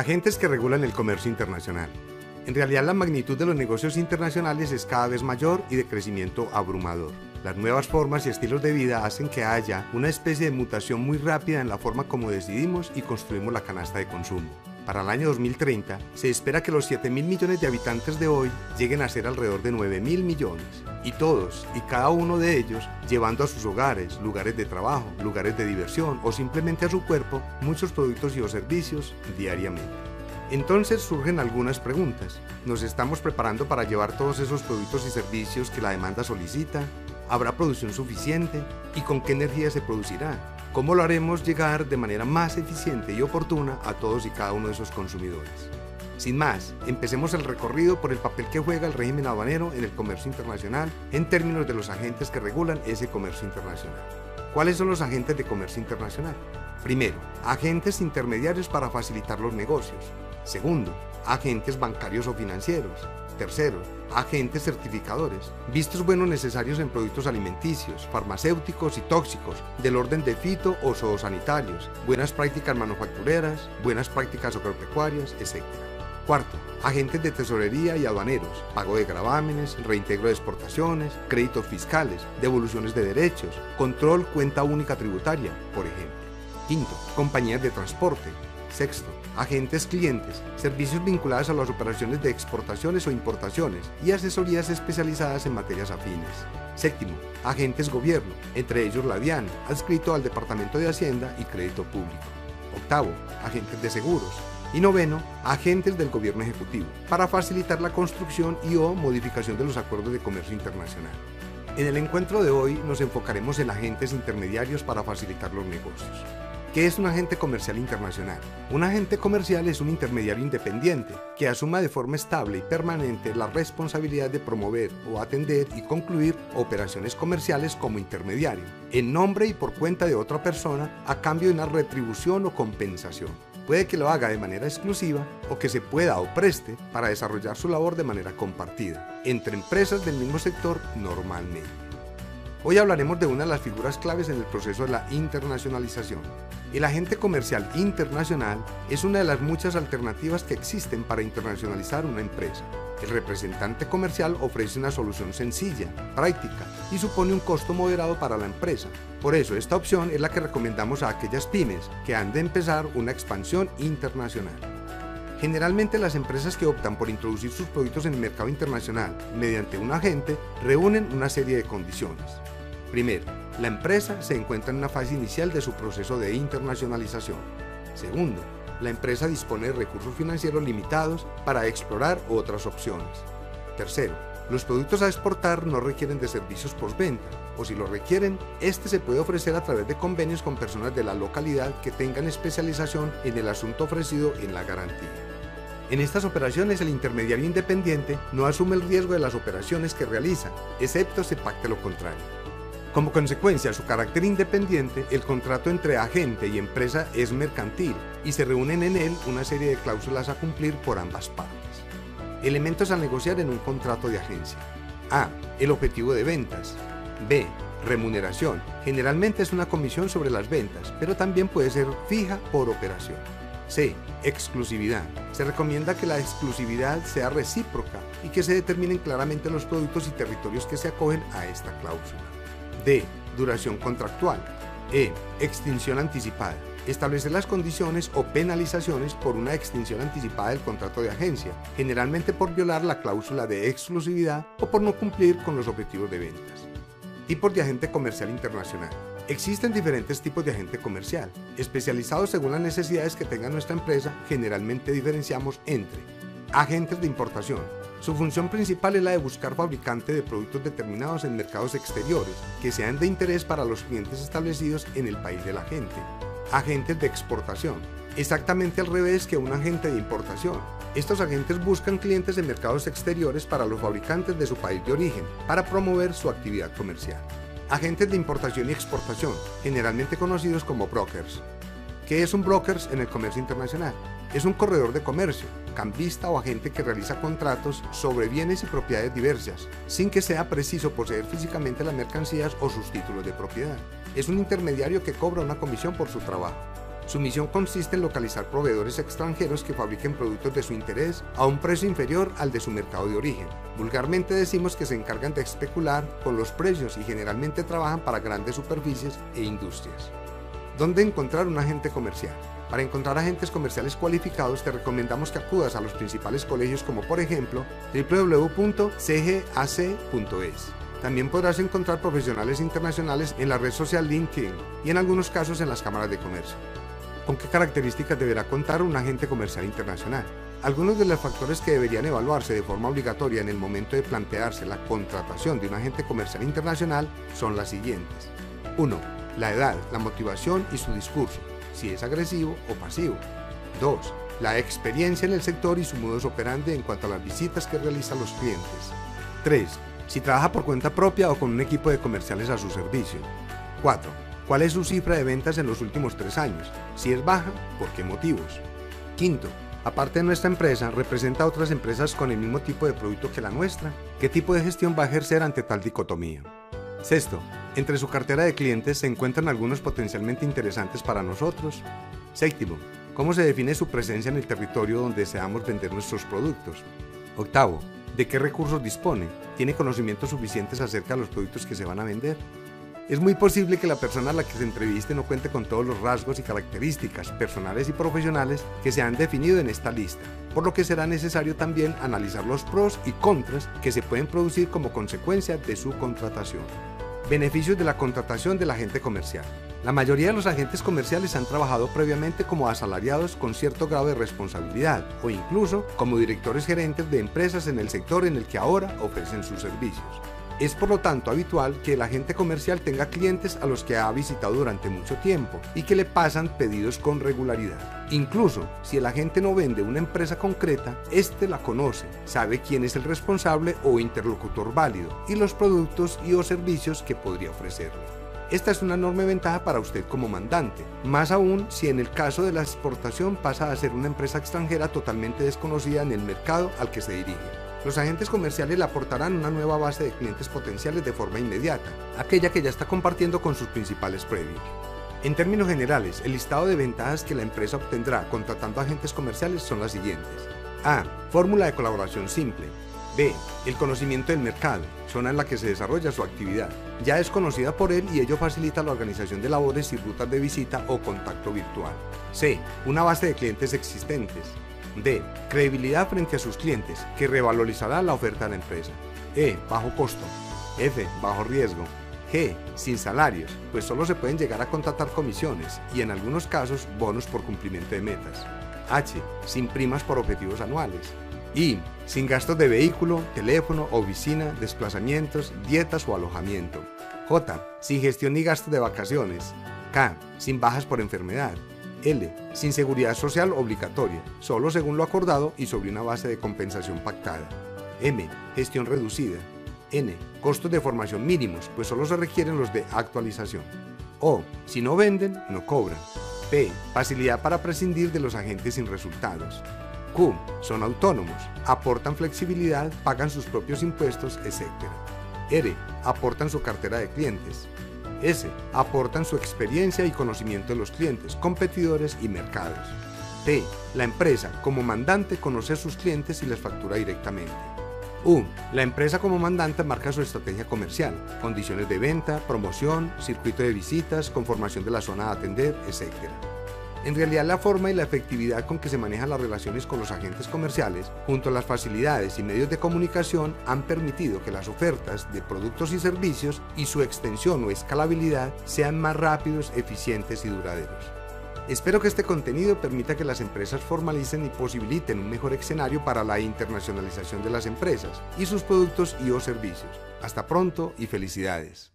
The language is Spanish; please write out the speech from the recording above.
Agentes que regulan el comercio internacional. En realidad la magnitud de los negocios internacionales es cada vez mayor y de crecimiento abrumador. Las nuevas formas y estilos de vida hacen que haya una especie de mutación muy rápida en la forma como decidimos y construimos la canasta de consumo. Para el año 2030, se espera que los 7 mil millones de habitantes de hoy lleguen a ser alrededor de 9 mil millones, y todos y cada uno de ellos llevando a sus hogares, lugares de trabajo, lugares de diversión o simplemente a su cuerpo muchos productos y o servicios diariamente. Entonces surgen algunas preguntas. ¿Nos estamos preparando para llevar todos esos productos y servicios que la demanda solicita? ¿Habrá producción suficiente? ¿Y con qué energía se producirá? ¿Cómo lo haremos llegar de manera más eficiente y oportuna a todos y cada uno de esos consumidores? Sin más, empecemos el recorrido por el papel que juega el régimen aduanero en el comercio internacional en términos de los agentes que regulan ese comercio internacional. ¿Cuáles son los agentes de comercio internacional? Primero, agentes intermediarios para facilitar los negocios. Segundo, agentes bancarios o financieros. Tercero, agentes certificadores, vistos buenos necesarios en productos alimenticios, farmacéuticos y tóxicos, del orden de fito o zoosanitarios, buenas prácticas manufactureras, buenas prácticas agropecuarias, etc. Cuarto, agentes de tesorería y aduaneros, pago de gravámenes, reintegro de exportaciones, créditos fiscales, devoluciones de derechos, control cuenta única tributaria, por ejemplo. Quinto, compañías de transporte. Sexto, agentes clientes, servicios vinculados a las operaciones de exportaciones o importaciones y asesorías especializadas en materias afines. Séptimo, agentes gobierno, entre ellos la DIAN, adscrito al Departamento de Hacienda y Crédito Público. Octavo, agentes de seguros. Y noveno, agentes del gobierno ejecutivo, para facilitar la construcción y o modificación de los acuerdos de comercio internacional. En el encuentro de hoy nos enfocaremos en agentes intermediarios para facilitar los negocios. ¿Qué es un agente comercial internacional? Un agente comercial es un intermediario independiente que asuma de forma estable y permanente la responsabilidad de promover o atender y concluir operaciones comerciales como intermediario, en nombre y por cuenta de otra persona a cambio de una retribución o compensación. Puede que lo haga de manera exclusiva o que se pueda o preste para desarrollar su labor de manera compartida, entre empresas del mismo sector normalmente. Hoy hablaremos de una de las figuras claves en el proceso de la internacionalización. El agente comercial internacional es una de las muchas alternativas que existen para internacionalizar una empresa. El representante comercial ofrece una solución sencilla, práctica y supone un costo moderado para la empresa. Por eso esta opción es la que recomendamos a aquellas pymes que han de empezar una expansión internacional. Generalmente las empresas que optan por introducir sus productos en el mercado internacional mediante un agente reúnen una serie de condiciones. Primero, la empresa se encuentra en una fase inicial de su proceso de internacionalización. Segundo, la empresa dispone de recursos financieros limitados para explorar otras opciones. Tercero, los productos a exportar no requieren de servicios postventa, o si lo requieren, este se puede ofrecer a través de convenios con personas de la localidad que tengan especialización en el asunto ofrecido en la garantía. En estas operaciones el intermediario independiente no asume el riesgo de las operaciones que realiza, excepto se pacte lo contrario. Como consecuencia su carácter independiente, el contrato entre agente y empresa es mercantil y se reúnen en él una serie de cláusulas a cumplir por ambas partes. Elementos a negociar en un contrato de agencia. A. El objetivo de ventas. B. Remuneración. Generalmente es una comisión sobre las ventas, pero también puede ser fija por operación. C. Exclusividad. Se recomienda que la exclusividad sea recíproca y que se determinen claramente los productos y territorios que se acogen a esta cláusula. D. Duración contractual. E. Extinción anticipada. Establecer las condiciones o penalizaciones por una extinción anticipada del contrato de agencia, generalmente por violar la cláusula de exclusividad o por no cumplir con los objetivos de ventas. Tipos de agente comercial internacional. Existen diferentes tipos de agente comercial. Especializados según las necesidades que tenga nuestra empresa, generalmente diferenciamos entre agentes de importación, su función principal es la de buscar fabricantes de productos determinados en mercados exteriores que sean de interés para los clientes establecidos en el país del agente. Agentes de exportación. Exactamente al revés que un agente de importación. Estos agentes buscan clientes en mercados exteriores para los fabricantes de su país de origen para promover su actividad comercial. Agentes de importación y exportación, generalmente conocidos como brokers. ¿Qué es un brokers en el comercio internacional? Es un corredor de comercio, cambista o agente que realiza contratos sobre bienes y propiedades diversas, sin que sea preciso poseer físicamente las mercancías o sus títulos de propiedad. Es un intermediario que cobra una comisión por su trabajo. Su misión consiste en localizar proveedores extranjeros que fabriquen productos de su interés a un precio inferior al de su mercado de origen. Vulgarmente decimos que se encargan de especular con los precios y generalmente trabajan para grandes superficies e industrias. ¿Dónde encontrar un agente comercial? Para encontrar agentes comerciales cualificados te recomendamos que acudas a los principales colegios como por ejemplo www.cgac.es. También podrás encontrar profesionales internacionales en la red social LinkedIn y en algunos casos en las cámaras de comercio. ¿Con qué características deberá contar un agente comercial internacional? Algunos de los factores que deberían evaluarse de forma obligatoria en el momento de plantearse la contratación de un agente comercial internacional son las siguientes. 1. La edad, la motivación y su discurso, si es agresivo o pasivo. 2. La experiencia en el sector y su modus operandi en cuanto a las visitas que realiza los clientes. 3. Si trabaja por cuenta propia o con un equipo de comerciales a su servicio. 4 ¿Cuál es su cifra de ventas en los últimos tres años? Si es baja, ¿por qué motivos? Quinto, aparte de nuestra empresa, representa a otras empresas con el mismo tipo de producto que la nuestra. ¿Qué tipo de gestión va a ejercer ante tal dicotomía? Sexto, entre su cartera de clientes se encuentran algunos potencialmente interesantes para nosotros. Séptimo, ¿cómo se define su presencia en el territorio donde deseamos vender nuestros productos? Octavo, ¿de qué recursos dispone? ¿Tiene conocimientos suficientes acerca de los productos que se van a vender? Es muy posible que la persona a la que se entreviste no cuente con todos los rasgos y características personales y profesionales que se han definido en esta lista, por lo que será necesario también analizar los pros y contras que se pueden producir como consecuencia de su contratación. Beneficios de la contratación del agente comercial. La mayoría de los agentes comerciales han trabajado previamente como asalariados con cierto grado de responsabilidad o incluso como directores gerentes de empresas en el sector en el que ahora ofrecen sus servicios. Es por lo tanto habitual que el agente comercial tenga clientes a los que ha visitado durante mucho tiempo y que le pasan pedidos con regularidad. Incluso si el agente no vende una empresa concreta, éste la conoce, sabe quién es el responsable o interlocutor válido y los productos y o servicios que podría ofrecerle. Esta es una enorme ventaja para usted como mandante, más aún si en el caso de la exportación pasa a ser una empresa extranjera totalmente desconocida en el mercado al que se dirige. Los agentes comerciales le aportarán una nueva base de clientes potenciales de forma inmediata, aquella que ya está compartiendo con sus principales premios. En términos generales, el listado de ventajas que la empresa obtendrá contratando agentes comerciales son las siguientes. A. Fórmula de colaboración simple. B. El conocimiento del mercado, zona en la que se desarrolla su actividad. Ya es conocida por él y ello facilita la organización de labores y rutas de visita o contacto virtual. C. Una base de clientes existentes. D. Credibilidad frente a sus clientes, que revalorizará la oferta de la empresa. E. Bajo costo. F. Bajo riesgo. G. Sin salarios, pues solo se pueden llegar a contratar comisiones y en algunos casos bonos por cumplimiento de metas. H. Sin primas por objetivos anuales. I. Sin gastos de vehículo, teléfono, oficina, desplazamientos, dietas o alojamiento. J. Sin gestión ni gastos de vacaciones. K. Sin bajas por enfermedad. L. Sin seguridad social obligatoria, solo según lo acordado y sobre una base de compensación pactada. M. Gestión reducida. N. Costos de formación mínimos, pues solo se requieren los de actualización. O. Si no venden, no cobran. P. Facilidad para prescindir de los agentes sin resultados. Q. Son autónomos, aportan flexibilidad, pagan sus propios impuestos, etc. R. Aportan su cartera de clientes. S. Aportan su experiencia y conocimiento de los clientes, competidores y mercados. T. La empresa, como mandante, conoce a sus clientes y les factura directamente. U. La empresa como mandante marca su estrategia comercial, condiciones de venta, promoción, circuito de visitas, conformación de la zona a atender, etc. En realidad la forma y la efectividad con que se manejan las relaciones con los agentes comerciales, junto a las facilidades y medios de comunicación, han permitido que las ofertas de productos y servicios y su extensión o escalabilidad sean más rápidos, eficientes y duraderos. Espero que este contenido permita que las empresas formalicen y posibiliten un mejor escenario para la internacionalización de las empresas y sus productos y o servicios. Hasta pronto y felicidades.